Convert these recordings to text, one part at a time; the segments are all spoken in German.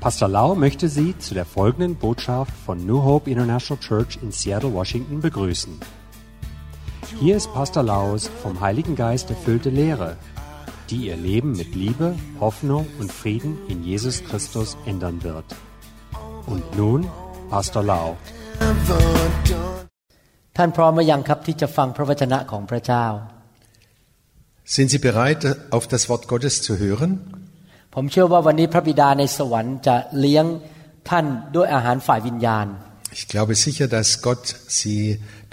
Pastor Lau möchte Sie zu der folgenden Botschaft von New Hope International Church in Seattle, Washington begrüßen. Hier ist Pastor Laus vom Heiligen Geist erfüllte Lehre, die Ihr Leben mit Liebe, Hoffnung und Frieden in Jesus Christus ändern wird. Und nun Pastor Lau. ท่านพร้อมหรือยังครับที่จะฟังพระวจนะของพระเจ้า Sind Sie bereit, auf das Wort Gottes zu hören? ผมเชื่อว่าวันนี้พระบิดาในสวรรค์จะเลี้ยงท่านด้วยอาหารฝ่ายวิญญาณ Ich glaube sicher, dass Gott Sie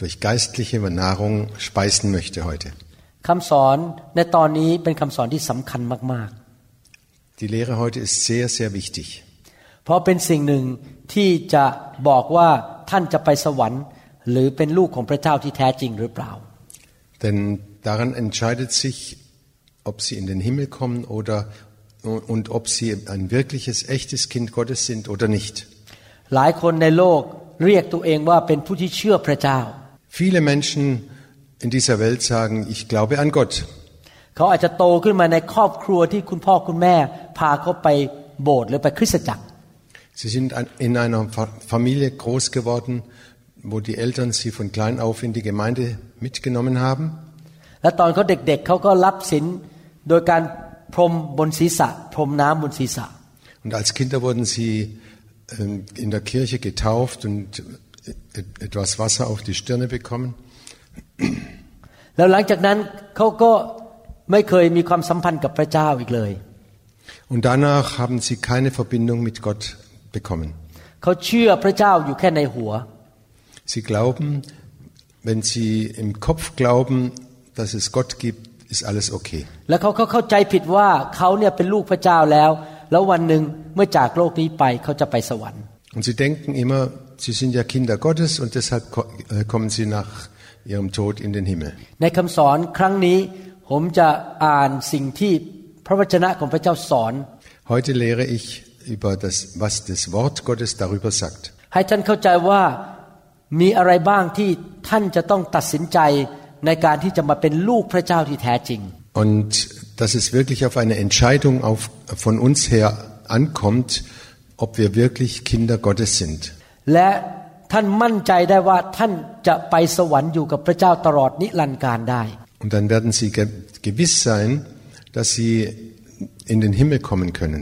durch geistliche Nahrung speisen möchte heute. คำสอนในตอนนี้เป็นคำสอนที่สำคัญมาก Die Lehre heute ist sehr, sehr wichtig. ๆ เพราะเป็นสิ่งหนึ่งที่จะบอกว่าท่านจะไปสวรรค์ หรือเป็นลูกของพระเจ้าที่แท้จริงหรือเปล่า Denn daran entscheidet sich, ob Sie in den Himmel kommen oder und ob Sie ein wirkliches, echtes Kind Gottes sind oder nicht. หลายคนในโลกเรียกตัวเองว่าเป็นผู้ที่เชื่อพระเจ้า Viele Menschen in dieser Welt sagen, ich glaube an Gott. เขาอาจจะโตขึ้นมาในครอบครัวที่คุณพ่อคุณแม่ พาเขาไปโบสถ์หรือไปคริสตจักร Sie sind in einer Fa- Familie groß geworden, wo die Eltern sie von klein auf in die Gemeinde mitgenommen haben. และตอนเขาเด็กๆเขาก็รับศีลโดยการ พรมบนศีรษะ พรมน้ำบนศีรษะ Und als Kinder wurden sie ähm, in der Kirche getauft und äh, etwas Wasser auf die Stirne bekommen. แล้วหลังจากนั้นเขาก็ไม่เคยมีความสัมพันธ์กับพระเจ้าอีกเลย Und danach haben sie keine Verbindung mit Gott bekommen. เขาเชื่อพระเจ้าอยู่แค่ในหัว Sie glauben, wenn sie im Kopf glauben, dass es Gott gibt, ist alles okay. แล้วเขาก็เข้าใจผิดว่าเขาเนี่ยเป็นลูกพระเจ้าแล้ว แล้ววันหนึ่งเมื่อจากโลกนี้ไปเขาจะไปสวรรค์ Und sie denken immer, sie sind ja Kinder Gottes und deshalb ko- äh, kommen sie nach ihrem Tod in den Himmel. ในคำสอนครั้งนี้ผมจะอ่านสิ่งที่พระวจนะของพระเจ้าสอน Heute lehre ich über das, was das Wort Gottes darüber sagt. ให้ท่านเข้าใจว่ามีอะไรบ้างที่ท่านจะต้องตัดสินใจ ในการที่จะมาเป็นลูกพระเจ้าที่แท้จริง Und dass es wirklich auf eine Entscheidung auf, von uns her ankommt, ob wir wirklich Kinder Gottes sind. และท่านมั่นใจได้ว่าท่านจะไปสวรรค์อยู่กับพระเจ้าตลอดนิรันดร์การได้ Und dann werden sie ge gewiss sein, dass sie in den Himmel kommen können.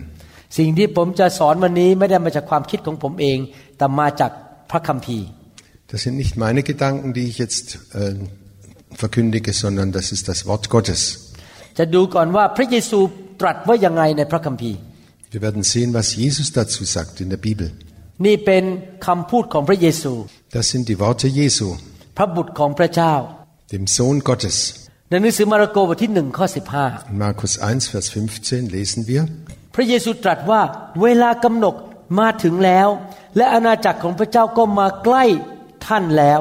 สิ่งที่ผมจะสอนวันนี้ไม่ได้มาจากความคิดของผมเอง แต่มาจากพระคัมภีร์ Das sind nicht meine Gedanken, die ich jetzt äh, verkündige, sondern das ist das Wort Gottes. จะดูก่อนว่าพระเยซูตรัสว่ายังไงในพระคัมภีร์ Wir werden sehen, was Jesus dazu sagt in der Bibel. นี่เป็นคำพูดของพระเยซู Das sind die Worte Jesu, พระบุตรของพระเจ้า dem Sohn Gottes. ในหนังสือมาระโกบทที่หนึ่งข้อสิบห้า In Markus 1, Vers 15 lesen wir, พระเยซูตรัสว่าเวลากำหนดมาถึงแล้ว และอาณาจักรของพระเจ้าก็มาใกล้ท่านแล้ว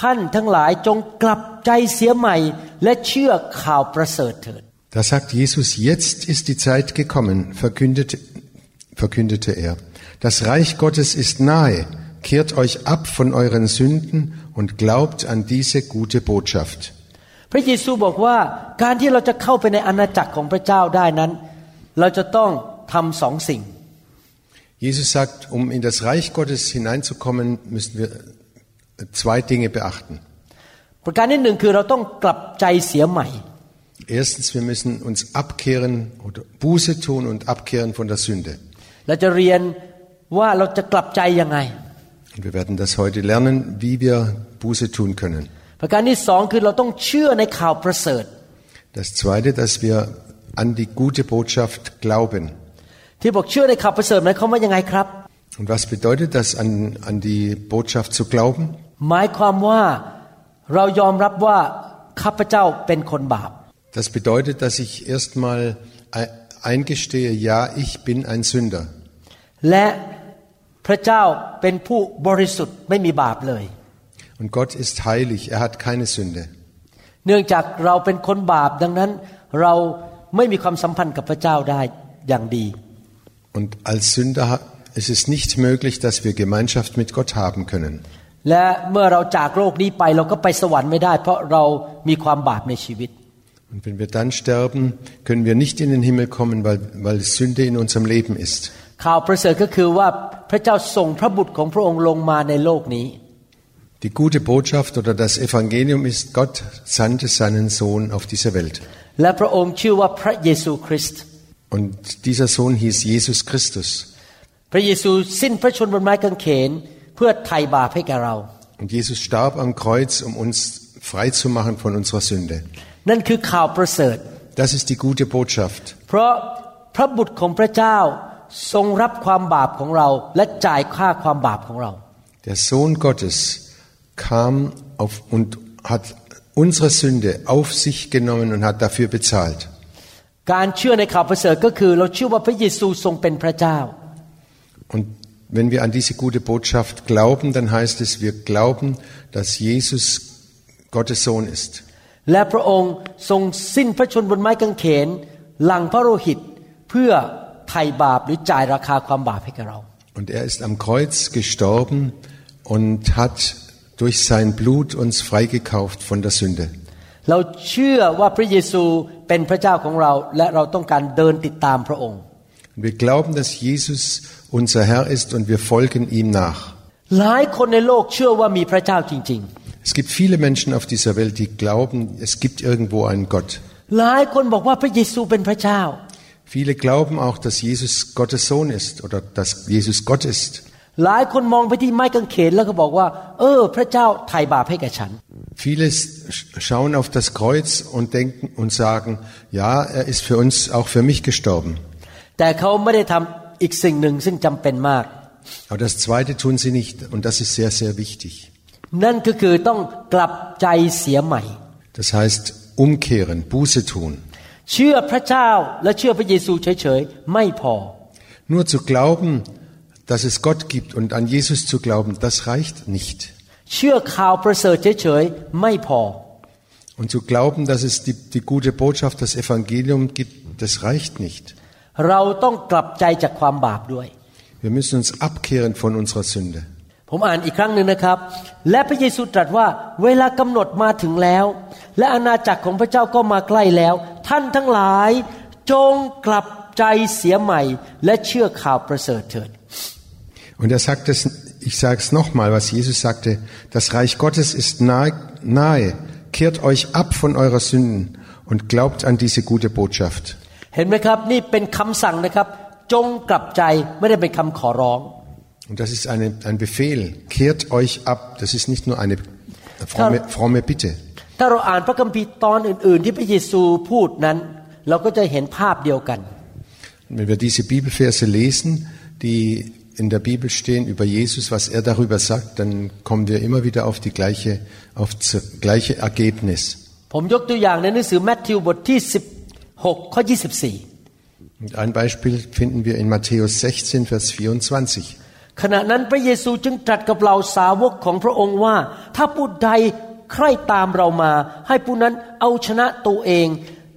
ท่านทั้งหลายจงกลับใจเสียใหม่ และเชื่อข่าวประเสริฐเถิด Da sagt Jesus, jetzt ist die Zeit gekommen, verkündete, verkündete er. Das Reich Gottes ist nahe. Kehrt euch ab von euren Sünden und glaubt an diese gute Botschaft. พระเยซูบอกว่าการที่เราจะเข้าไปในอาณาจักรของพระเจ้าได้นั้น เราจะต้องทำสองสิ่ง Jesus sagt, um in das Reich Gottes hineinzukommen, müssen wir zwei Dinge beachten. ประการที่หนึ่งคือเราต้องกลับใจเสียใหม่ Erstens, wir müssen uns abkehren oder Buße tun und abkehren von der Sünde. เราจะเรียนว่าเราจะกลับใจยังไง Und wir werden das heute lernen, wie wir Buße tun können. ประการที่สองคือเราต้องเชื่อในข่าวประเสริฐ Das zweite, dass wir an die gute Botschaft glauben. ที่บอกเชื่อในข่าวประเสริฐหมายความว่ายังไงครับ Und was bedeutet das, an, an die Botschaft zu glauben? หมายความว่าเรายอมรับว่าข้าพเจ้าเป็นคนบาป Das bedeutet, dass ich erstmal ei- eingestehe, ja, ich bin ein Sünder. และพระเจ้าเป็นผู้บริสุทธิ์ไม่มีบาปเลย Und Gott ist heilig, er hat keine Sünde. เนื่องจากเราเป็นคนบาปดังนั้น เราไม่มีความสัมพันธ์กับพระเจ้าได้อย่างดี Und als Sünder ha- ist es nicht möglich, dass wir Gemeinschaft mit Gott haben können. และเมื่อเราจากโลกนี้ไปเราก็ไปสวรรค์ไม่ได้ เพราะเรามีความบาปในชีวิต Und wenn wir dann sterben, können wir nicht in den Himmel kommen, weil, weil Sünde in unserem Leben ist. ข่าวประเสริฐก็คือว่าพระเจ้าส่งพระบุตรของพระองค์ลงมาในโลกนี้ Die gute Botschaft oder das Evangelium ist, Gott sandte seinen Sohn auf diese Welt. และพระองค์ชื่อว่าพระเยซูคริสต์ Und dieser Sohn hieß Jesus Christus. พระเยซูสิ้นพระชนม์บนไม้กางเขน เพื่อไถ่บาปให้แก่เรา Und Jesus starb am Kreuz, um uns frei zu machen von unserer Sünde. นั่นคือข่าวประเสริฐ Das ist die gute Botschaft. เพราะพระบุตรของพระเจ้าทรงรับความบาปของเรา และจ่ายค่าความบาปของเรา Der Sohn Gottes kam auf und hat unsere Sünde auf sich genommen und hat dafür bezahlt. การเชื่อในข่าวประเสริฐก็คือ เราเชื่อว่าพระเยซูทรงเป็นพระเจ้า Und wenn wir an diese gute Botschaft glauben, dann heißt es, wir glauben, dass Jesus Gottes Sohn ist. และพระองค์ทรงสิ้นพระชนม์บนไม้กางเขนหลังพระโลหิต เพื่อไถ่บาปหรือจ่ายราคาความบาปให้แก่เรา Und er ist am Kreuz gestorben und hat durch sein Blut uns freigekauft von der Sünde. เราเชื่อว่าพระเยซูเป็นพระเจ้าของเรา และเราต้องการเดินติดตามพระองค์ wir glauben, dass Jesus unser Herr ist und wir folgen ihm nach. Es gibt viele Menschen auf dieser Welt, die glauben, es gibt irgendwo einen Gott. Viele glauben auch, dass Jesus Gottes Sohn ist oder dass Jesus Gott ist. Viele schauen auf das Kreuz und denken und sagen, ja, er ist für uns auch für mich gestorben. แต่เขาไม่ได้ทำอีกสิ่งหนึ่งซึ่งจำเป็นมาก Aber das Zweite tun sie nicht und das ist sehr, sehr wichtig. นั่นก็คือต้องกลับใจเสียใหม่ Das heißt umkehren, Buße tun. เชื่อพระเจ้าและเชื่อพระเยซูเฉยๆไม่พอ Nur zu glauben, dass es Gott gibt und an Jesus zu glauben, das reicht nicht. เชื่อข่าวประเสริฐเฉยๆไม่พอ Und zu glauben, dass es die, die gute Botschaft, das Evangelium gibt, das reicht nicht. เราต้องกลับใจจากความบาปด้วย Wir müssen uns abkehren von unserer Sünde. ผมอ่านอีกครั้งหนึ่งนะครับ และพระเยซูตรัสว่าเวลากำหนดมาถึงแล้ว และอาณาจักรของพระเจ้าก็มาใกล้แล้ว ท่านทั้งหลายจงกลับใจเสียใหม่ และเชื่อข่าวประเสริฐเถิด Und er sagt es, ich sage es nochmal, was Jesus sagte, das Reich Gottes ist nahe, nahe, kehrt euch ab von eurer Sünden und glaubt an diese gute Botschaft. เห็นไหมครับ นี่เป็นคำสั่งนะครับ จงกลับใจไม่ได้เป็นคำขอร้อง Und das ist eine, ein Befehl, kehrt euch ab, das ist nicht nur eine fromme, fromme Bitte. ถ้าเราอ่านพระคัมภีร์ตอนอื่น ๆ ที่พระเยซูพูดนั้น เราก็จะเห็นภาพเดียวกัน Und wenn wir diese Bibelverse lesen, die in der Bibel stehen über Jesus, was er darüber sagt, dann kommen wir immer wieder auf die gleiche, auf das gleiche Ergebnis. ผมยกตัวอย่างในหนังสือแมทธิวบทที่ 16 ข้อ 24 Und ein Beispiel finden wir in Matthäus 16, Vers 24. ขณะนั้นพระเยซูจึงตรัสกับเหล่าสาวกของพระองค์ว่า ถ้าผู้ใดใคร่ตามเรามา ให้ผู้นั้นเอาชนะตัวเอง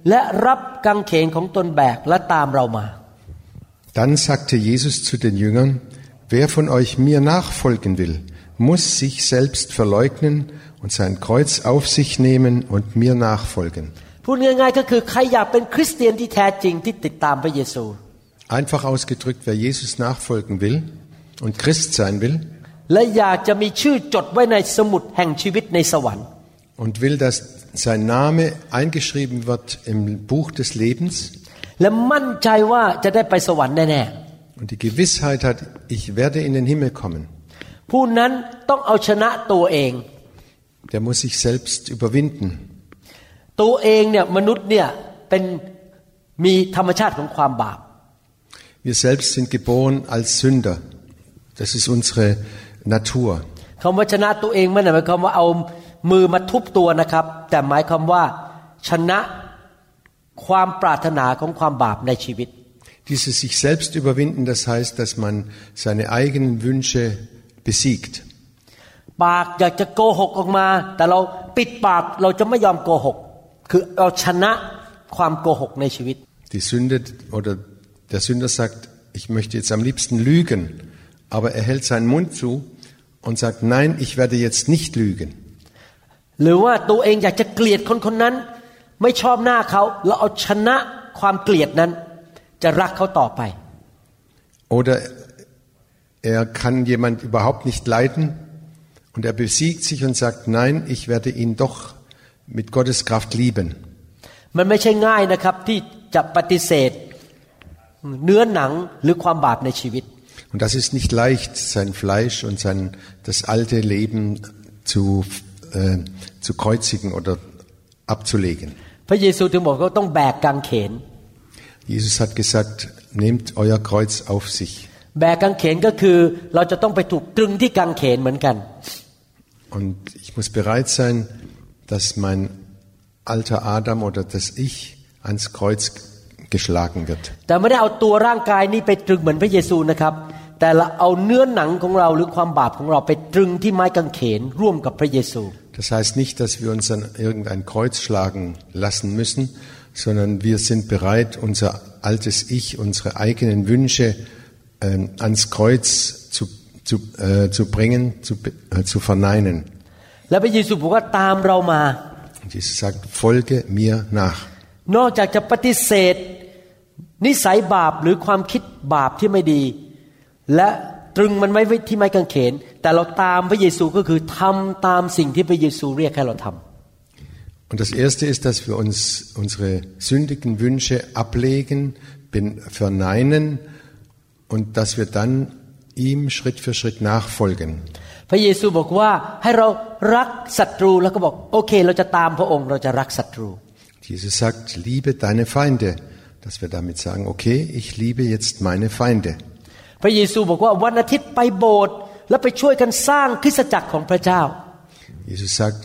และรับกังเขนของตนแบกและตามเรามา Dann sagte Jesus zu den Jüngern, wer von euch mir nachfolgen will, muss sich selbst verleugnen und sein Kreuz auf sich nehmen und mir nachfolgen. พูดง่ายๆก็คือใครอยากเป็นคริสเตียนที่แท้จริงที่ติดตามพระเยซู Einfach ausgedrückt, wer Jesus nachfolgen will und Christ sein will และอยากจะมีชื่อจดไว้ในสมุดแห่งชีวิตในสวรรค์ und will, dass sein Name eingeschrieben wird im Buch des Lebens และมั่นใจว่าจะได้ไปสวรรค์แน่ und die Gewissheit hat, ich werde in den Himmel kommen, ๆผู้นั้นต้องเอาชนะตัวเอง der muss sich selbst überwinden. ตัวเองเนี่ยมนุษย์เนี่ยเป็นมีธรรมชาติของความบาป Wir selbst sind geboren als Sünder. Das ist unsere Natur. คำว่าชนะตัวเองไม่ได้หมายความว่าเอามือมาทุบตัวนะครับ แต่หมายความว่าชนะความปรารถนาของความบาปในชีวิต Dieses sich selbst überwinden, das heißt, dass man seine eigenen Wünsche besiegt. ปากอยากจะโกหกออกมา แต่เราปิดปากเราจะไม่ยอมโกหก คือเราชนะความโกหกในชีวิต Die Sünde oder der Sünder sagt, ich möchte jetzt am liebsten lügen, aber er hält seinen Mund zu und sagt, nein, ich werde jetzt nicht lügen. หรือว่าตัวเองอยากจะเกลียดคนคนนั้น ไม่ชอบหน้าเขาเราเอาชนะความเกลียดนั้น จะรักเขาต่อไป Oder er kann jemand überhaupt nicht leiden und er besiegt sich und sagt, nein, ich werde ihn doch mit Gottes Kraft lieben. มันไม่ใช่ง่ายนะครับที่จะปฏิเสธ เนื้อหนังหรือความบาปในชีวิต Und das ist nicht leicht, sein Fleisch und sein, das alte Leben zu, äh, zu kreuzigen oder abzulegen. พระเยซูถึงบอกว่าต้องแบกกางเขน Jesus hat gesagt, nehmt euer Kreuz auf sich. แบกกางเขนก็คือเราจะต้องไปถูกตรึงที่กางเขนเหมือนกัน Und ich muss bereit sein, dass mein alter Adam oder das Ich ans Kreuz geschlagen wird. แต่ไม่ได้เอาตัวร่างกายนี้ไปตรึงเหมือนพระเยซูนะครับ แต่เราเอาเนื้อหนังของเราหรือความบาปของเราไปตรึงที่ไม้กางเขนร่วมกับพระเยซู Das heißt nicht, dass wir uns an irgendein Kreuz schlagen lassen müssen, sondern wir sind bereit, unser altes Ich, unsere eigenen Wünsche äh, ans Kreuz zu, zu, äh, zu bringen, zu, äh, zu verneinen. และพระเยซูบอกว่าตามเรามา Und Jesus sagt, folge mir nach. นอกจากจะปฏิเสธ นิสัยบาปหรือความคิดบาปที่ไม่ดี และตรึงมันไว้ที่ไม้กางเขน แต่เราตามพระเยซูก็คือทำตามสิ่งที่พระเยซูเรียกให้เราทำ Und das erste ist, dass wir uns unsere sündigen Wünsche ablegen, ben- verneinen und dass wir dann ihm Schritt für Schritt nachfolgen. พระเยซูบอกว่าให้เรารักศัตรูแล้วก็บอกโอเค เราจะตามพระองค์เราจะรักศัตรู Jesus sagt, liebe deine Feinde. Dass wir damit sagen, okay, ich liebe jetzt meine Feinde. พระเยซูบอกว่าวันอาทิตย์ไปโบสถ์แล้วไปช่วยกันสร้างคริสตจักรของพระเจ้า Jesus sagt,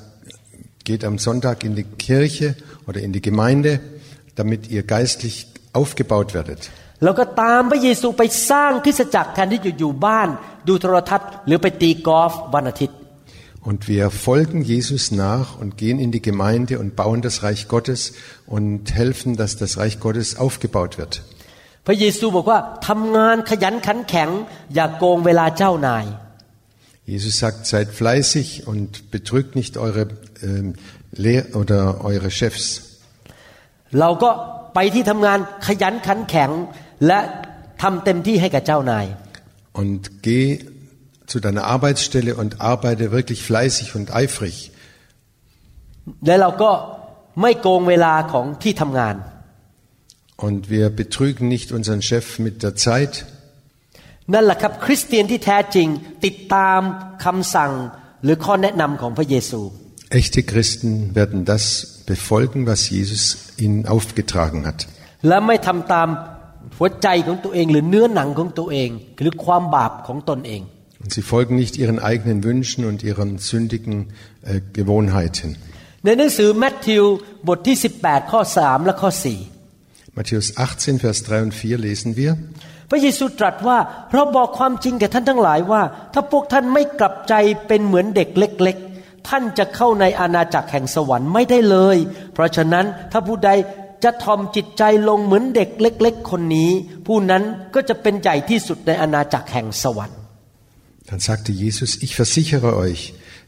geht am Sonntag in die Kirche oder in die Gemeinde, damit ihr geistlich aufgebaut werdet. แล้วก็ตามพระเยซูไปสร้างคริสตจักรแทนที่จะอยู่บ้าน ดูโทรทัศน์ หรือไปตีกอล์ฟวันอาทิตย์ Und wir folgen Jesus nach und gehen in die Gemeinde und bauen das Reich Gottes und helfen, dass das Reich Gottes aufgebaut wird. พระเยซูบอกว่าทำงานขยันขันแข็ง อย่าโกงเวลาเจ้านาย Jesus sagt, seid fleißig und betrügt nicht eure ähm, Lehr oder eure Chefs. เราก็ไปที่ทำงานขยันขันแข็ง และทำเต็มที่ให้กับเจ้านาย Und geh zu deiner Arbeitsstelle und arbeite wirklich fleißig und eifrig. และเราก็ไม่โกงเวลาของที่ทำงาน Und wir betrügen nicht unseren Chef mit der Zeit. นั่นแหละครับคริสเตียนที่แท้จริงติดตามคำสั่งหรือข้อแนะนำของพระเยซู Echte Christen werden das befolgen, was Jesus ihnen aufgetragen hat. และไม่ทำตาม หัวใจของตัวเองหรือเนื้อหนังของตัวเองหรือความบาปของตนเอง Und sie folgen nicht ihren eigenen Wünschen und ihren sündigen äh, Gewohnheiten. ในหนังสือแมทธิวบทที่ 18 ข้อ 3 และข้อ Matthäus 18, Vers 3 und 4 lesen wir. 4พระเยซูตรัสว่าเราบอกความจริงแก่ท่านทั้งหลายว่า ถ้าพวกท่านไม่กลับใจเป็นเหมือนเด็กเล็ก ๆ ท่านจะเข้าในอาณาจักรแห่งสวรรค์ไม่ได้เลย เพราะฉะนั้นถ้าผู้ใด จะทอมจิตใจลงเหมือนเด็กเล็ก Dann sagte Jesus, ich versichere euch,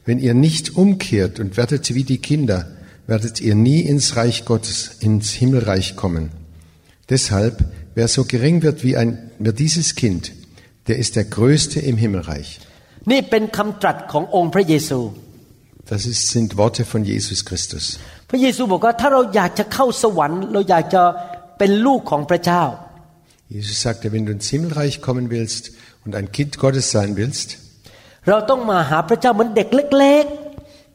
wenn ihr nicht umkehrt und werdet wie die Kinder, werdet ihr nie ins Reich Gottes, ins Himmelreich kommen. Deshalb, wer so gering wird wie, ein, wie dieses Kind, der ist der Größte im Himmelreich. นี่เป็นคำตรัสขององค์พระเยซู Das sind Worte von Jesus Christus. พระเยซูบอกว่าถ้าเราอยากจะเข้าสวรรค์ เราอยากจะเป็นลูกของพระเจ้า Jesus sagte, wenn du ins Himmelreich kommen willst und ein Kind Gottes sein willst, เราต้องมาหาพระเจ้าเหมือนเด็กเล็ก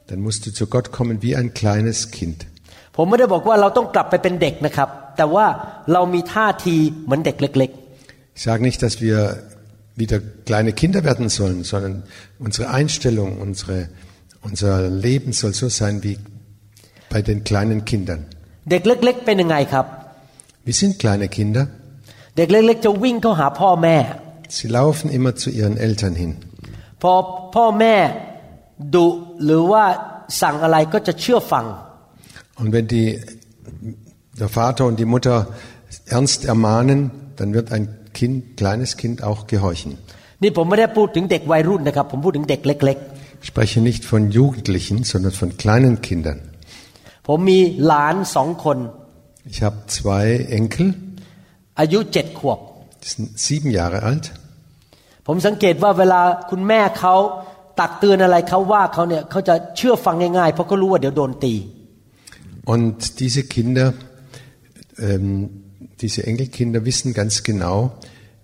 dann musst du zu Gott kommen wie ein kleines Kind. ๆ ผมไม่ได้บอกว่าเราต้องกลับไปเป็นเด็กนะครับ แต่ว่าเรามีท่าทีเหมือนเด็กเล็ก Ich sage nicht, dass wir wieder kleine Kinder werden sollen, sondern unsere Einstellung, unsere, unser Leben soll so sein wie bei den kleinen Kindern. ๆ เด็กเล็ก ๆ เป็นยังไงครับ Wie sind kleine Kinder? เด็กเล็ก ๆ จะวิ่งเข้าหาพ่อแม่ Sie laufen immer zu ihren Eltern hin. พอพ่อแม่ดุหรือว่าสั่งอะไรก็จะเชื่อฟัง Und wenn die, der Vater und die Mutter ernst ermahnen, dann wird ein Kind, kleines Kind auch gehorchen. นี่ผมไม่ได้พูดถึงเด็กวัยรุ่นนะครับ ผมพูดถึงเด็กเล็ก Ich spreche nicht von Jugendlichen, sondern von kleinen Kindern. ๆ ผมมีหลานสองคน Ich habe zwei Enkel, อายุเจ็ดขวบ die sind sieben Jahre alt. ผมสังเกตว่าเวลาคุณแม่เขาตักเตือนอะไรเขาว่าเขาเนี่ยเขาจะเชื่อฟังง่ายๆเพราะเขารู้ว่าเดี๋ยวโดนตี Und diese Kinder, ähm, diese Enkelkinder wissen ganz genau,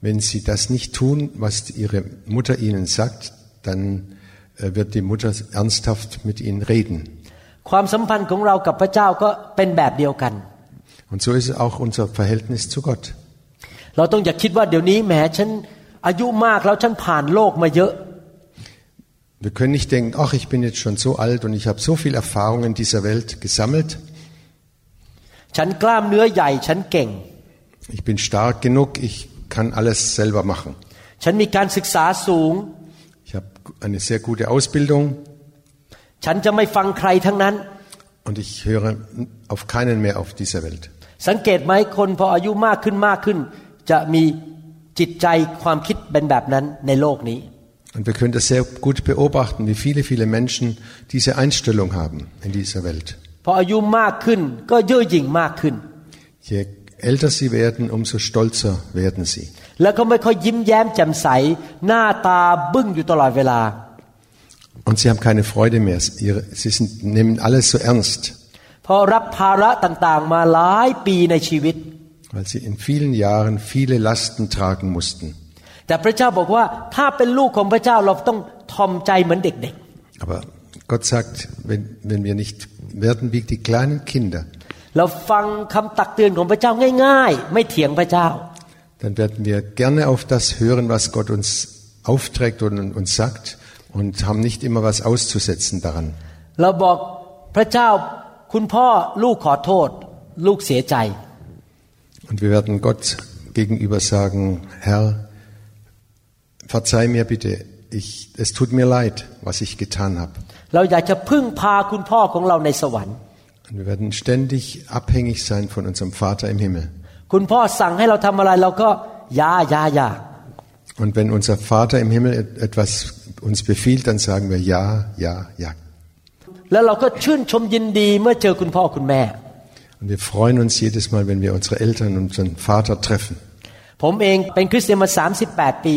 wenn sie das nicht tun, was ihre Mutter ihnen sagt, dann äh, wird die Mutter ernsthaft mit ihnen reden. ความสัมพันธ์ของเรากับพระเจ้าก็เป็นแบบเดียวกัน Und so ist es auch unser Verhältnis zu Gott. เราต้องอย่าคิดว่าเดี๋ยวนี้แหมฉันอายุมากแล้วฉันผ่านโลกมาเยอะ Wir können nicht denken, ach, ich bin jetzt schon so alt und ich habe so viel Erfahrung in dieser Welt gesammelt. ฉันกล้ามเนื้อใหญ่ฉันเก่ง Ich bin stark genug, ich kann alles selber machen. ฉันมีการศึกษาสูง Ich habe eine sehr gute Ausbildung ฉันจะไม่ฟังใครทั้งนั้น und ich höre auf keinen mehr auf dieser Welt. สังเกตไหมคนพออายุมากขึ้นมากขึ้น จะมีจิตใจความคิดเป็นแบบนั้นในโลกนี้ Und wir können das sehr gut beobachten, wie viele, viele Menschen diese Einstellung haben in dieser Welt. พออายุมากขึ้นก็เย่อหยิ่งมากขึ้น Je älter sie werden, umso stolzer werden sie. Und sie haben keine Freude mehr. Sie sind, nehmen alles so ernst. Weil sie in vielen Jahren viele Lasten tragen mussten. Aber Gott sagt, wenn, wenn wir nicht werden wie die kleinen Kinder, dann werden wir gerne auf das hören, was Gott uns aufträgt und uns sagt und haben nicht immer was auszusetzen daran. เราบอกพระเจ้าคุณพ่อลูกขอโทษ ลูกเสียใจ Und wir werden Gott gegenüber sagen, Herr, verzeih mir bitte, ich, es tut mir leid, was ich getan habe. เราอยากจะพึ่งพาคุณพ่อของเราในสวรรค์ Und wir werden ständig abhängig sein von unserem Vater im Himmel. คุณพ่อสั่งให้เราทำอะไรเราก็ยายายา und wenn unser Vater im Himmel etwas uns befiehlt, dann sagen wir ja, ja, ja. Und wir freuen uns jedes Mal, wenn wir unsere Eltern und unseren Vater treffen. ผมเองเป็นคริสเตียนมา38 ปี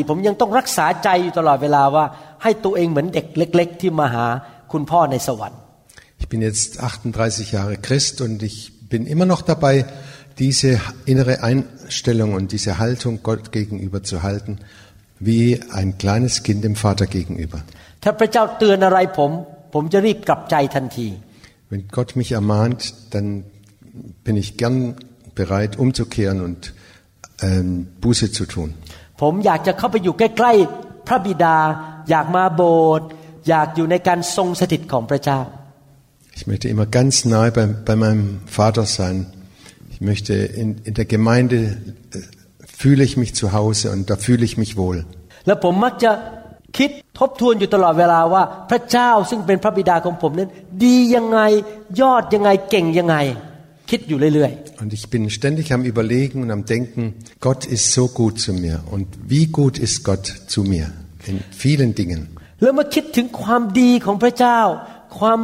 Ich bin jetzt 38 Jahre Christ und ich bin immer noch dabei diese innere Einstellung und diese Haltung Gott gegenüber zu halten wie ein kleines Kind dem Vater gegenüber. Wenn Gott mich ermahnt, dann bin ich gern bereit, umzukehren und ähm, Buße zu tun. Ich möchte immer ganz nahe bei, bei meinem Vater sein. Ich möchte in, in der Gemeinde äh, fühle ich mich zu Hause und da fühle ich mich wohl. แล้วผมมักจะคิดทบทวนอยู่ตลอดเวลาว่า พระเจ้าซึ่งเป็นพระบิดาของผมนั้น ดียังไงยอดยังไงเก่งยังไง คิดอยู่เรื่อย Und ich bin ständig am Überlegen und am Denken, Gott ist so gut zu mir. Und wie gut ist Gott zu mir? In vielen Dingen. ๆ แล้วเมื่อคิดถึงความดีของพระเจ้า ความ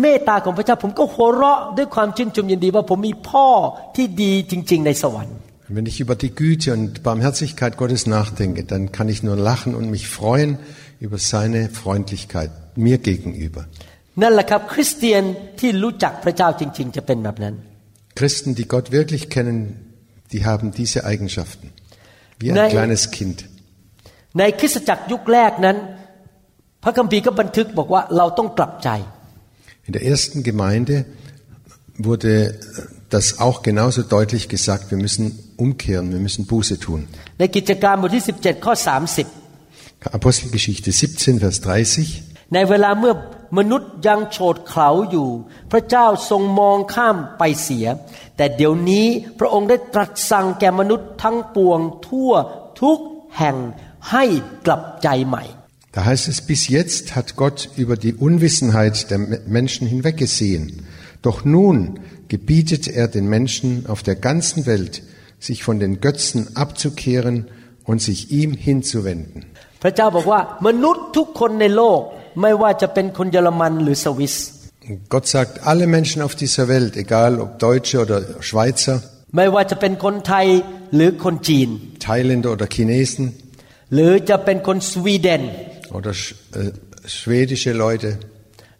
เมตตาของพระเจ้า ผมก็หัวเราะด้วยความชื่นชมยินดีว่าผมมีพ่อที่ดีจริง ๆ ในสวรรค์ Und wenn ich über die Güte und Barmherzigkeit Gottes nachdenke, dann kann ich nur lachen und mich freuen über seine Freundlichkeit mir gegenüber. นั่นแหละครับ คริสเตียนที่รู้จักพระเจ้าจริง ๆ จะเป็นแบบนั้น Christen, die Gott wirklich kennen, die haben diese Eigenschaften. Wie ein Nein. kleines Kind. ในคริสตจักรยุคแรกนั้น พระคัมภีร์ก็บันทึกบอกว่าเราต้องกลับใจ In der ersten Gemeinde wurde das auch genauso deutlich gesagt, wir müssen umkehren, wir müssen Buße tun. ในกิจการบทที่ 17 ข้อ 30 Apostelgeschichte 17, Vers 30. ในเวลาเมื่อมนุษย์ยังโฉดเขลาอยู่ พระเจ้าทรงมองข้ามไปเสีย แต่เดี๋ยวนี้พระองค์ได้ตรัสสั่งแก่มนุษย์ทั้งปวงทั่วทุกแห่งให้กลับใจใหม่ Da heißt es, bis jetzt hat Gott über die Unwissenheit der Menschen hinweggesehen. Doch nun gebietet er den Menschen auf der ganzen Welt, sich von den Götzen abzukehren und sich ihm hinzuwenden. พระเจ้าบอกว่ามนุษย์ทุกคนในโลก ไม่ว่าจะเป็นคนเยอรมันหรือสวิส Und Gott sagt, alle Menschen auf dieser Welt, egal ob Deutsche oder Schweizer, ไม่ว่าจะเป็นคนไทยหรือคนจีน Thailänder oder Chinesen หรือจะเป็นคนสวีเดน oder sch äh, schwedische Leute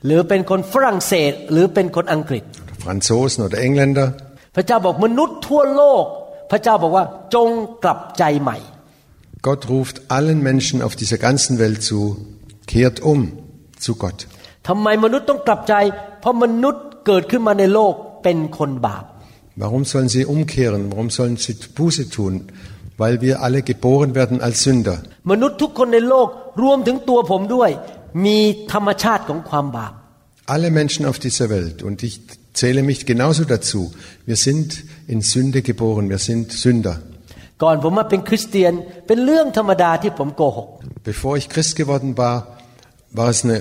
หรือเป็นคนฝรั่งเศส หรือเป็นคนอังกฤษ oder Franzosen oder Engländer. พระเจ้าบอกมนุษย์ทั่วโลก พระเจ้าบอกว่าจงกลับใจใหม่ Gott ruft allen Menschen auf dieser ganzen Welt zu, kehrt um zu Gott. ทำไมมนุษย์ต้องกลับใจ เพราะมนุษย์เกิดขึ้นมาในโลกเป็นคนบาป Warum sollen sie umkehren? Warum sollen sie Buße tun? Weil wir alle geboren werden als Sünder. มนุษย์ทุกคนในโลกรวมถึงตัวผมด้วย มีธรรมชาติของความบาป Alle Menschen auf dieser Welt, und ich zähle mich genauso dazu, wir sind in Sünde geboren, wir sind Sünder. ก่อนผมมาเป็นคริสเตียนเป็นเรื่องธรรมดาที่ผมโกหก Bevor ich Christ geworden war, war es eine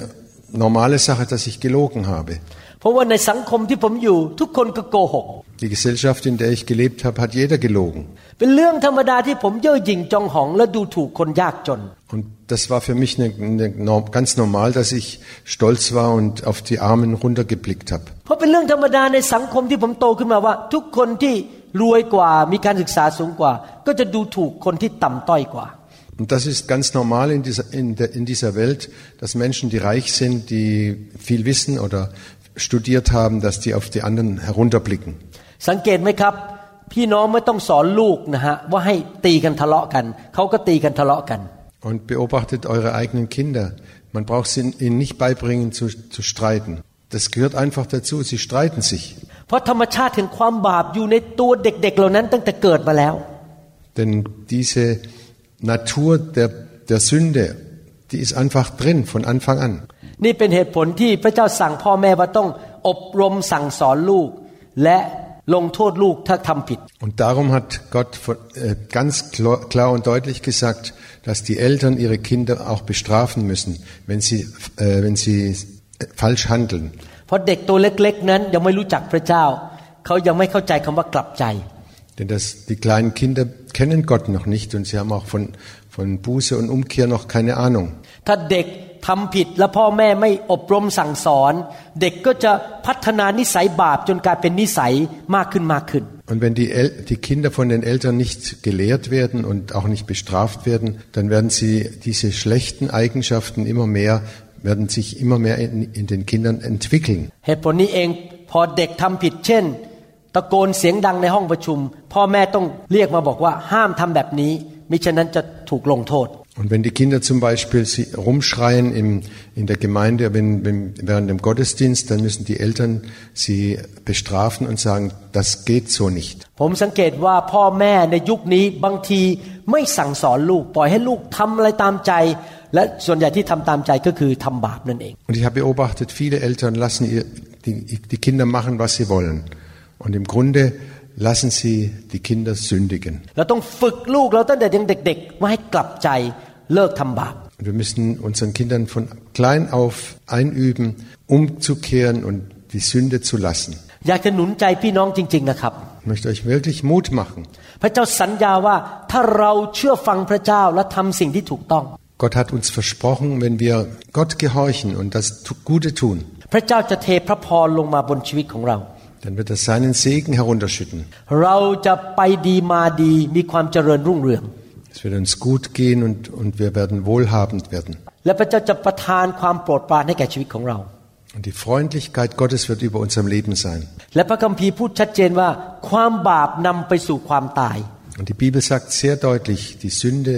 normale Sache, dass ich gelogen habe. เพราะว่าในสังคมที่ผมอยู่ ทุกคนก็โกหก Die Gesellschaft, in der ich gelebt habe, hat jeder gelogen. เป็นเรื่องธรรมดาที่ผมเย่อหยิ่งจองหอง และดูถูกคนยากจน Und das war für mich eine, eine, norm- ganz normal, dass ich stolz war und auf die Armen runtergeblickt habe. เพราะเป็นเรื่องธรรมดาในสังคมที่ผมโตขึ้นมาว่า ทุกคนที่รวยกว่า มีการศึกษาสูงกว่า ก็จะดูถูกคนที่ต่ำต้อยกว่า Und das ist ganz normal in dieser, in, der, in dieser Welt, dass Menschen, die reich sind, die viel wissen oder studiert haben, dass die auf die anderen herunterblicken. สังเกตไหมครับ พี่น้องไม่ต้องสอนลูกนะฮะว่าให้ตีกันทะเลาะกัน เขาก็ตีกันทะเลาะกัน Und beobachtet eure eigenen Kinder. Man braucht sie ihnen nicht beibringen zu, zu streiten. Das gehört einfach dazu. Sie streiten sich. เพราะธรรมชาติแห่งความบาปอยู่ในตัวเด็กๆเหล่านั้นตั้งแต่เกิดมาแล้ว Denn diese Natur der, der Sünde, die ist einfach drin von Anfang an. นี่เป็นเหตุผลที่พระเจ้าสั่งพ่อแม่ว่าต้องอบรมสั่งสอนลูก และลงโทษลูกถ้าทำผิด Und darum hat Gott von, äh, ganz klar, klar und deutlich gesagt, dass die Eltern ihre Kinder auch bestrafen müssen, wenn sie, äh, wenn sie äh, falsch handeln. เพราะเด็กตัวเล็กๆ นั้นยังไม่รู้จักพระเจ้า เขายังไม่เข้าใจคำว่ากลับใจ Denn das, die kleinen Kinder kennen Gott noch nicht und sie haben auch von, von Buße und Umkehr noch keine Ahnung. ถ้าเด็ก ทำผิดและพ่อแม่ไม่อบรมสั่งสอน เด็กก็จะพัฒนานิสัยบาปจนกลายเป็นนิสัยมากขึ้นมากขึ้น Und wenn die, El die Kinder von den Eltern nicht gelehrt werden und auch nicht bestraft werden, dann werden sie diese schlechten Eigenschaften immer mehr, werden sich immer mehr in, in den Kindern entwickeln. เหตุผลนี้เองพอเด็กทำผิดเช่นตะโกนเสียงดังในห้องประชุม พ่อแม่ต้องเรียกมาบอกว่าห้ามทำแบบนี้มิฉะนั้นจะถูกลงโทษ Und wenn die Kinder zum Beispiel rumschreien in der Gemeinde während dem Gottesdienst, dann müssen die Eltern sie bestrafen und sagen, das geht so nicht. Und ich habe beobachtet, viele Eltern lassen die, Kinder machen, was sie wollen. Und im Grunde lassen sie die Kinder sündigen. Wir ราต้องฝึกลูกเราตั้งแต่ยังเด็กๆว่าให้กลับใจเลิกทำบาป Und wir müssen unseren Kindern von klein auf einüben, umzukehren und die Sünde zu lassen. อยากจะหนุนใจพี่น้องจริง ๆนะครับ Ich möchte euch wirklich Mut machen. พระเจ้าสัญญาว่าถ้าเราเชื่อฟังพระเจ้าและทำสิ่งที่ถูกต้อง Gott hat uns versprochen, wenn wir Gott gehorchen und das tu- Gute tun, พระเจ้าจะเทพระพรลงมาบนชีวิตของเรา dann wird er seinen Segen herunterschütten. เราจะไปดีมาดีมีความเจริญรุ่งเรือง Es wird uns gut gehen und, und wir werden wohlhabend werden. และพระเจ้าจะประทานความโปรดปรานให้แก่ชีวิตของเรา Und die Freundlichkeit Gottes wird über unserem Leben sein. และพระคัมภีร์พูดชัดเจนว่า ความบาปนำไปสู่ความตาย Und die Bibel sagt sehr deutlich, die Sünde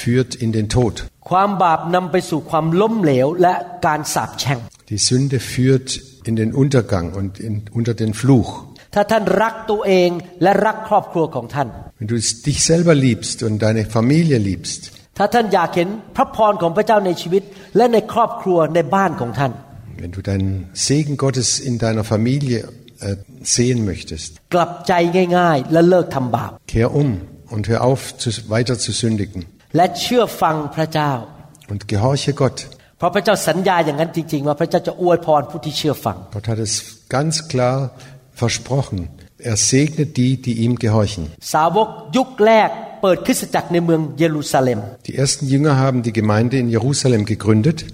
führt in den Tod. ความบาปนำไปสู่ความล้มเหลวและการสาปแช่ง Die Sünde führt in den Untergang und in, unter den Fluch. ถ้าท่านรักตัวเองและรักครอบครัวของท่าน Wenn du es- dich selber liebst und deine Familie liebst, ถ้าท่านอยากเห็นพระพรของพระเจ้าในชีวิต และในครอบครัวในบ้านของท่าน wenn du deinen Segen Gottes in deiner Familie äh, sehen möchtest, กลับใจง่าย ๆ และเลิกทำบาป kehr um und hör auf, zu, weiter zu sündigen. และเชื่อฟังพระเจ้า Und gehorche Gott. เพราะพระเจ้าสัญญาอย่างนั้นจริง ๆ ว่าพระเจ้าจะอวยพรผู้ที่เชื่อฟัง Gott hat es ganz klar versprochen. er segnet die, die ihm gehorchen. Die ersten Jünger haben die Gemeinde in Jerusalem gegründet.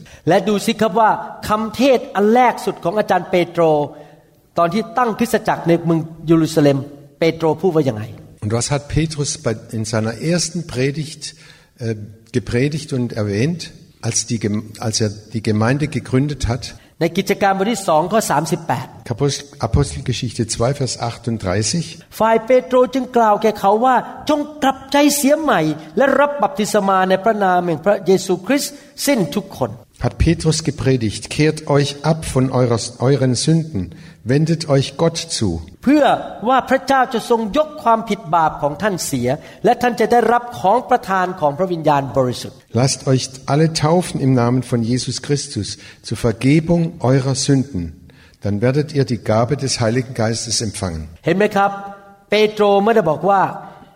Und was hat Petrus in seiner ersten Predigt äh, gepredigt und erwähnt, als, die, als er die Gemeinde gegründet hat? ในกิจการบทที่สองข้อ38 Apostel- Apostelgeschichte 2, Vers 38. ฝ่ายเปโตรจึงกล่าวแก่เขาว่าจงกลับใจเสียใหม่ และรับบัพติศมาในพระนามแห่งพระเยซูคริสต์สิ้นทุกคน Hat Petrus gepredigt, kehrt euch ab von eurer, euren Sünden, wendet euch Gott zu. เพื่อว่าพระเจ้าจะทรงยกความผิดบาปของท่านเสีย และท่านจะได้รับของประทานของพระวิญญาณบริสุทธิ์ Lasst euch alle taufen im Namen von Jesus Christus zur Vergebung eurer Sünden. Dann werdet ihr die Gabe des Heiligen Geistes empfangen. เห็นไหมครับ เปโตรไม่ได้บอกว่า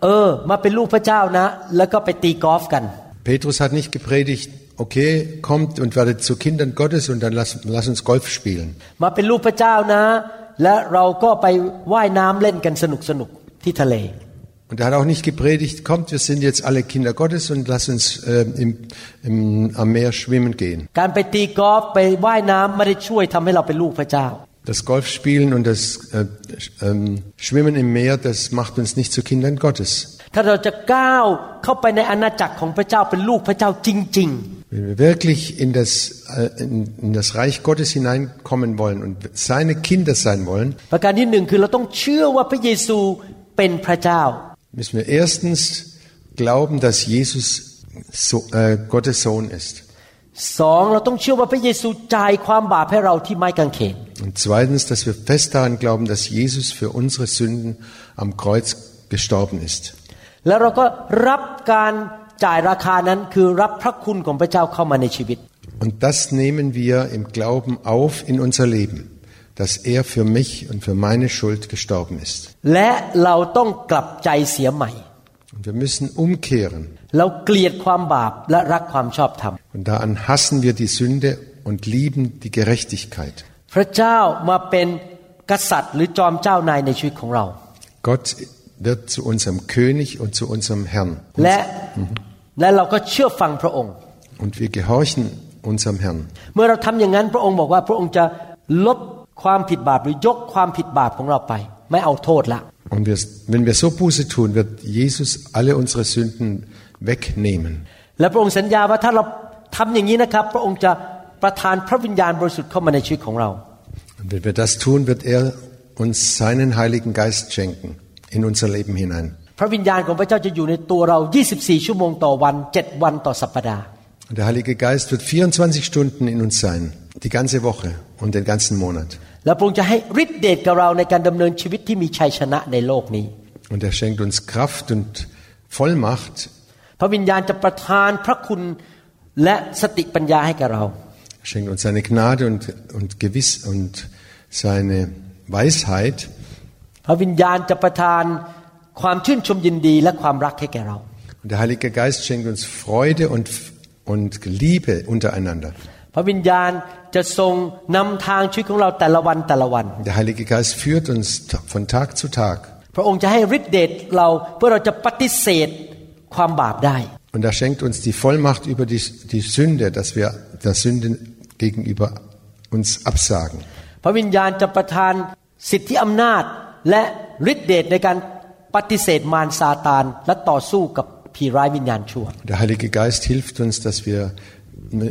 เออ มาเป็นลูกพระเจ้านะ แล้วก็ไปตีกอล์ฟกัน Petrus hat nicht gepredigt, okay, kommt und werdet zu Kindern Gottes und dann lasst, lasst uns Golf spielen. มาเป็นลูกพระเจ้านะ และเราก็ไปว่ายน้ำเล่นกันสนุกสนุกๆที่ทะเล Und er hat auch nicht gepredigt, kommt, wir sind jetzt alle Kinder Gottes und lasst uns äh, im, im, am Meer schwimmen gehen. การไปตีกอล์ฟไปว่ายน้ำไม่ได้ช่วยทำให้เราเป็นลูกพระเจ้า Das Golfspielen und das äh, ähm, Schwimmen im Meer, das macht uns nicht zu Kindern Gottes. ถ้าเราจะก้าวเข้าไปในอาณาจักรของพระเจ้าเป็นลูกพระเจ้าจริง Wenn wir wirklich in das, äh, in, in das Reich Gottes hineinkommen wollen und seine Kinder sein wollen, ๆ ประการที่หนึ่งคือเราต้องเชื่อว่าพระเยซูเป็นพระเจ้า müssen wir erstens glauben, dass Jesus so, äh, Gottes Sohn ist. สองเราต้องเชื่อว่าพระเยซูจ่ายความบาปให้เราที่ไม้กางเขน Und zweitens, dass wir fest daran glauben, dass Jesus für unsere Sünden am Kreuz gestorben ist. แล้วเราก็รับการ จ่ายราคานั้นคือรับพระคุณของพระเจ้าเข้ามาในชีวิต Und das nehmen wir im Glauben auf in unser Leben, dass er für mich und für meine Schuld gestorben ist. และเราต้องกลับใจเสียใหม่ Und wir müssen umkehren. เราเกลียดความบาปและรักความชอบธรรม Und daran hassen wir die Sünde und lieben die Gerechtigkeit. พระเจ้ามาเป็นกษัตริย์หรือจอมเจ้านายในชีวิตของเรา Gott wird zu unserem König und zu unserem Herrn. และ และเราก็เชื่อฟังพระองค์ Und wir gehorchen unserem Herrn. เมื่อเราทำอย่างนั้นพระองค์บอกว่าพระองค์จะลบความผิดบาปหรือยกความผิดบาปของเราไป ไม่เอาโทษละ Und wir, wenn wir so Buße tun, wird Jesus alle unsere Sünden wegnehmen. และพระองค์สัญญาว่าถ้าเราทำอย่างนี้นะครับ พระองค์จะประทานพระวิญญาณบริสุทธิ์เข้ามาในชีวิตของเรา Und wenn wir das tun, wird er uns seinen Heiligen Geist schenken in unser Leben hinein. พระวิญญาณของพระเจ้าจะอยู่ในตัวเรา 24 ชั่วโมงต่อวัน 7 วันต่อสัปดาห์ Und der Heilige Geist wird 24 Stunden in uns sein, die ganze Woche und den ganzen Monat. และพระองค์จะให้ฤทธิเดชกับเราในการดำเนินชีวิตที่มีชัยชนะในโลกนี้ Und er schenkt uns Kraft und Vollmacht พระวิญญาณจะประทานพระคุณและสติปัญญาให้แก่เรา Er schenkt uns seine Gnade und, und Gewiss und seine Weisheit. พระวิญญาณจะประทาน ความชื่นชมยินดีและความรักให้แก่เรา Und der Heilige Geist schenkt uns Freude und, und Liebe untereinander. พระวิญญาณจะทรงนำทางชีวิตของเราแต่ละวันแต่ละวัน Der Heilige Geist führt uns ta- von Tag zu Tag. พระองค์จะให้ฤทธิเดชเราเพื่อเราจะปฏิเสธความบาปได้ Und er schenkt uns die Vollmacht über die, die Sünde, dass wir der Sünde gegenüber uns absagen. พระวิญญาณจะประทานสิทธิอำนาจ และฤทธิเดชในการ ปฏิเสธมารซาตาน และต่อสู้กับผีร้ายวิญญาณชั่ว Der Heilige Geist hilft uns, dass wir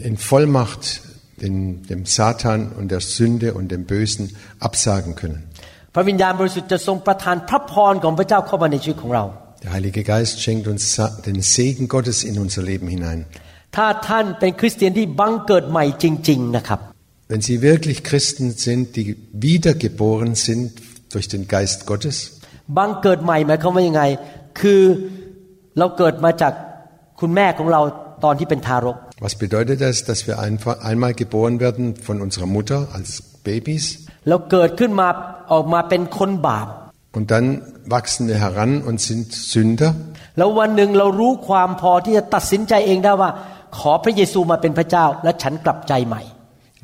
in Vollmacht den, dem Satan und der Sünde und dem Bösen absagen können. พระวิญญาณบริสุทธิ์จะทรงประทานพระพรของพระเจ้าเข้ามาในชีวิตของเรา Der Heilige Geist schenkt uns Sa- den Segen Gottes in unser Leben hinein. ถ้าท่านเป็นคริสเตียนที่บังเกิดใหม่จริง ๆ นะครับ Wenn Sie wirklich Christen sind, die wiedergeboren sind durch den Geist Gottes, บังเกิดใหม่หมายความว่ายังไง คือเราเกิดมาจากคุณแม่ของเราตอนที่เป็นทารก was bedeutet das, dass wir einfach einmal geboren werden von unserer Mutter als Babys เราเกิดขึ้นมาออกมาเป็นคนบาป und dann wachsen wir heran und sind Sünder แล้ววันหนึ่งเรารู้ความพอที่จะตัดสินใจเองได้ว่า ขอพระเยซูมาเป็นพระเจ้า และฉันกลับใจใหม่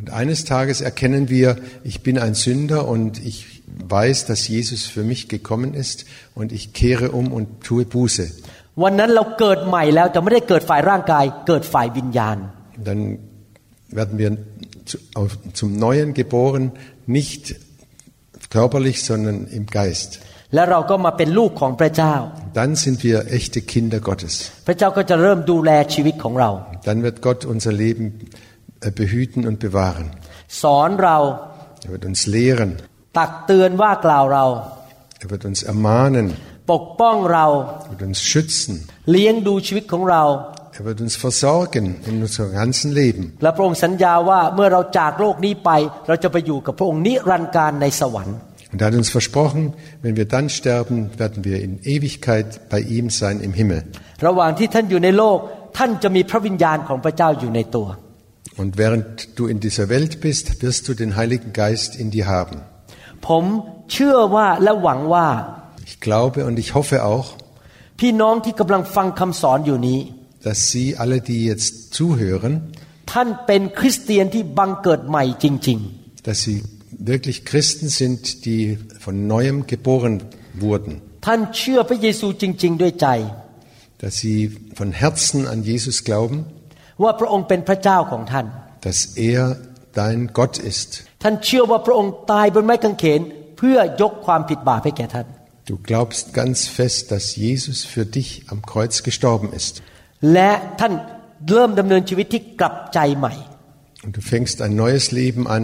Und eines Tages erkennen wir, ich bin ein Sünder und ich weiß, dass Jesus für mich gekommen ist und ich kehre um und tue Buße. วันนั้นเราเกิดใหม่แล้วแต่ไม่ได้เกิดฝ่ายร่างกาย เกิดฝ่ายวิญญาณ Dann werden wir zu, auf, zum Neuen geboren, nicht körperlich, sondern im Geist. และเราก็มาเป็นลูกของพระเจ้า Dann sind wir echte Kinder Gottes. พระเจ้าก็จะเริ่มดูแลชีวิตของเรา Dann wird Gott unser Leben äh, behüten und bewahren. สอนเรา Er wird uns lehren. ตักเตือนว่ากล่าวเรา Er wird uns ermahnen. ปกป้องเรา Er wird uns schützen. เลี้ยงดูชีวิตของเรา Er wird uns versorgen in unserem ganzen Leben. และพระองค์สัญญาว่าเมื่อเราจากโลกนี้ไป เราจะไปอยู่กับพระองค์นิรันดร์การในสวรรค์ Und er hat uns versprochen, wenn wir dann sterben, werden wir in Ewigkeit bei ihm sein im Himmel. ระหว่างที่ท่านอยู่ในโลก ท่านจะมีพระวิญญาณของพระเจ้าอยู่ในตัว Und während du in dieser Welt bist, wirst du den Heiligen Geist in dir haben. ผมเชื่อว่าและหวังว่า Ich glaube und ich hoffe auch, พี่น้องที่กำลังฟังคำสอนอยู่นี้ dass Sie alle, die jetzt zuhören, ท่านเป็นคริสเตียนที่บังเกิดใหม่จริง dass Sie wirklich Christen sind, die von neuem geboren wurden, ๆ ท่านเชื่อพระเยซูจริง ๆ ด้วยใจ dass Sie von Herzen an Jesus glauben, ว่าพระองค์เป็นพระเจ้าของท่าน dass er dein Gott ist. ท่านเชื่อว่าพระองค์ตายบนไม้กางเขน เพื่อยกความผิดบาปให้แก่ท่าน Du glaubst ganz fest, dass Jesus für dich am Kreuz gestorben ist. และท่านเริ่มดำเนินชีวิตที่กลับใจใหม่ Und du fängst ein neues Leben an,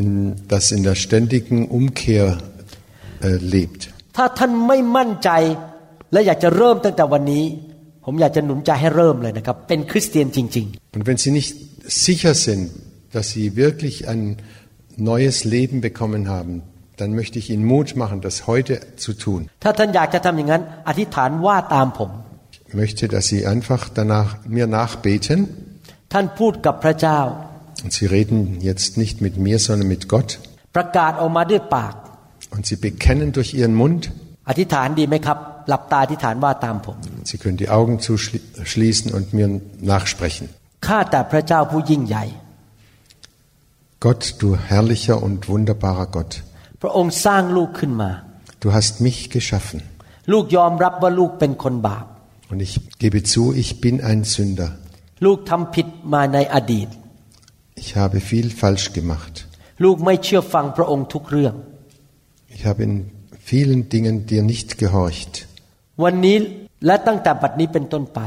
in, das in der ständigen Umkehr äh, lebt. ถ้าท่านไม่มั่นใจและอยากจะเริ่มตั้งแต่วันนี้ ผมอยากจะหนุนใจให้เริ่มเลยนะครับ เป็นคริสเตียนจริง Und wenn sie nicht sicher sind, dass sie wirklich ein neues Leben bekommen haben, dann möchte ich ihnen Mut machen, das heute zu tun. ๆ ถ้าท่านอยากจะทำอย่างนั้น อธิษฐานว่าตามผม Ich möchte, dass sie einfach danach mir nachbeten. ท่านพูดกับพระเจ้า Und sie reden jetzt nicht mit mir, sondern mit Gott. ประกาศออกมาด้วยปาก Und sie bekennen durch ihren Mund. อธิษฐานดีไหมครับ หลับตาอธิษฐานว่าตามผม Sie können die Augen zuschließen und mir nachsprechen. ข้าแต่พระเจ้าผู้ยิ่งใหญ่ Gott, du herrlicher und wunderbarer Gott, พระองค์สร้างลูกขึ้นมา du hast mich geschaffen. ลูกยอมรับว่าลูกเป็นคนบาป Und ich gebe zu, ich bin ein Sünder. ลูกทำผิดมาในอดีต Ich habe viel falsch gemacht. ลูกไม่เชื่อฟังพระองค์ทุกเรื่อง Ich habe in vielen Dingen dir nicht gehorcht. วันนี้และตั้งแต่บัดนี้เป็นต้นไป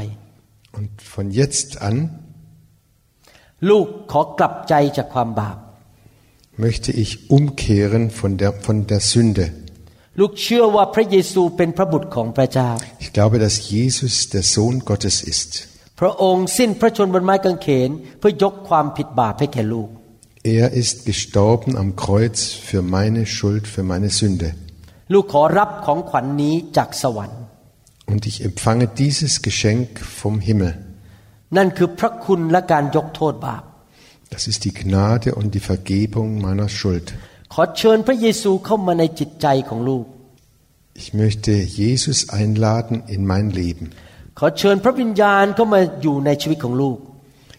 Und von jetzt an ลูกขอกลับใจจากความบาป möchte ich umkehren von der, von der Sünde. ลูกเชื่อว่าพระเยซูเป็นพระบุตรของพระเจ้า Ich glaube, dass Jesus der Sohn Gottes ist. พระองค์สิ้นพระชนม์บนไม้กางเขน เพื่อยกความผิดบาปให้แก่ลูก Er ist gestorben am Kreuz für meine Schuld, für meine Sünde. ลูกขอรับของขวัญนนี้จากสวรรค์ Und ich empfange dieses Geschenk vom Himmel. นั่นคือพระคุณและการยกโทษบาป das ist die Gnade und die Vergebung meiner Schuld. Ich möchte Jesus einladen in mein Leben.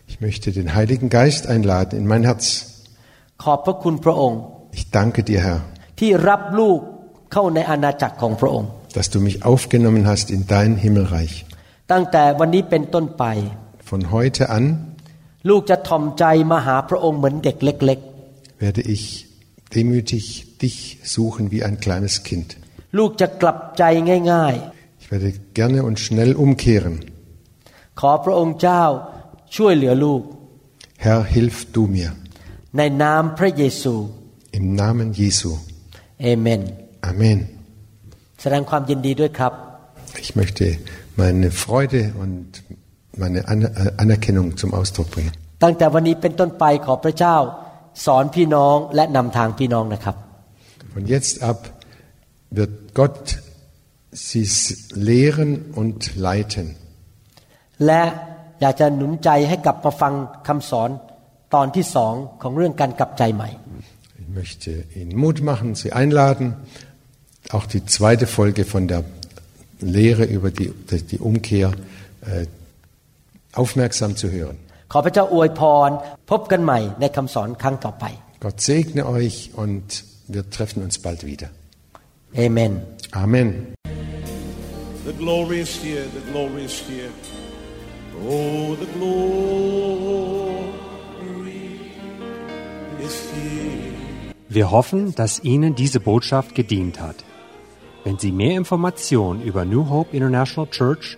Ich möchte den Heiligen Geist einladen in mein Herz. Ich danke dir, Herr, dass du mich aufgenommen hast in dein Himmelreich. Von heute an ลูกจะถ่อมใจมาหาพระองค์เหมือนเด็กเล็ก werde ich demütig dich suchen wie ein kleines Kind. ๆ ลูกจะกลับใจง่าย Ich werde gerne und schnell umkehren. ๆ ขอพระองค์เจ้าช่วยเหลือลูก Herr, hilf du mir. ในนามพระเยซู Im Namen Jesu. เอเมน Amen. แสดงความยินดีด้วยครับ Ich möchte meine Freude und meine Aner- äh, Anerkennung zum Ausdruck bringen. ตั้งแต่วันนี้เป็นต้นไปขอพระเจ้า สอนพี่น้องและนำทางพี่น้องนะครับ Von jetzt ab wird Gott sie lehren und leiten. และอยากจะหนุนใจให้กลับมาฟังคำสอนตอนที่สองของเรื่องการกลับใจใหม่ Ich möchte Ihnen Mut machen, Sie einladen, auch die zweite Folge von der Lehre über die, die Umkehr äh, aufmerksam zu hören. ขอพระเจ้าอวยพรพบกันใหม่ในคำสอนครั้งต่อไป Gott segne euch und wir treffen uns bald wieder. เอเมน Amen. The glory is here, the glory is here. Oh, the glory is here. Wir hoffen, dass Ihnen diese Botschaft gedient hat. Wenn Sie mehr Informationen über New Hope International Church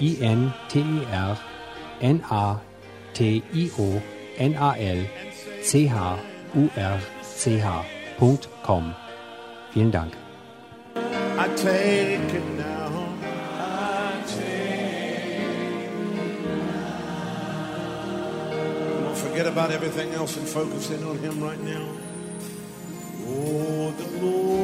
I N T E R N A T I O N A L C H U R C H .com. Vielen Dank. I take it now. Forget about everything else and focus in on him right now. Oh, the Lord.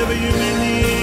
whatever you may mean.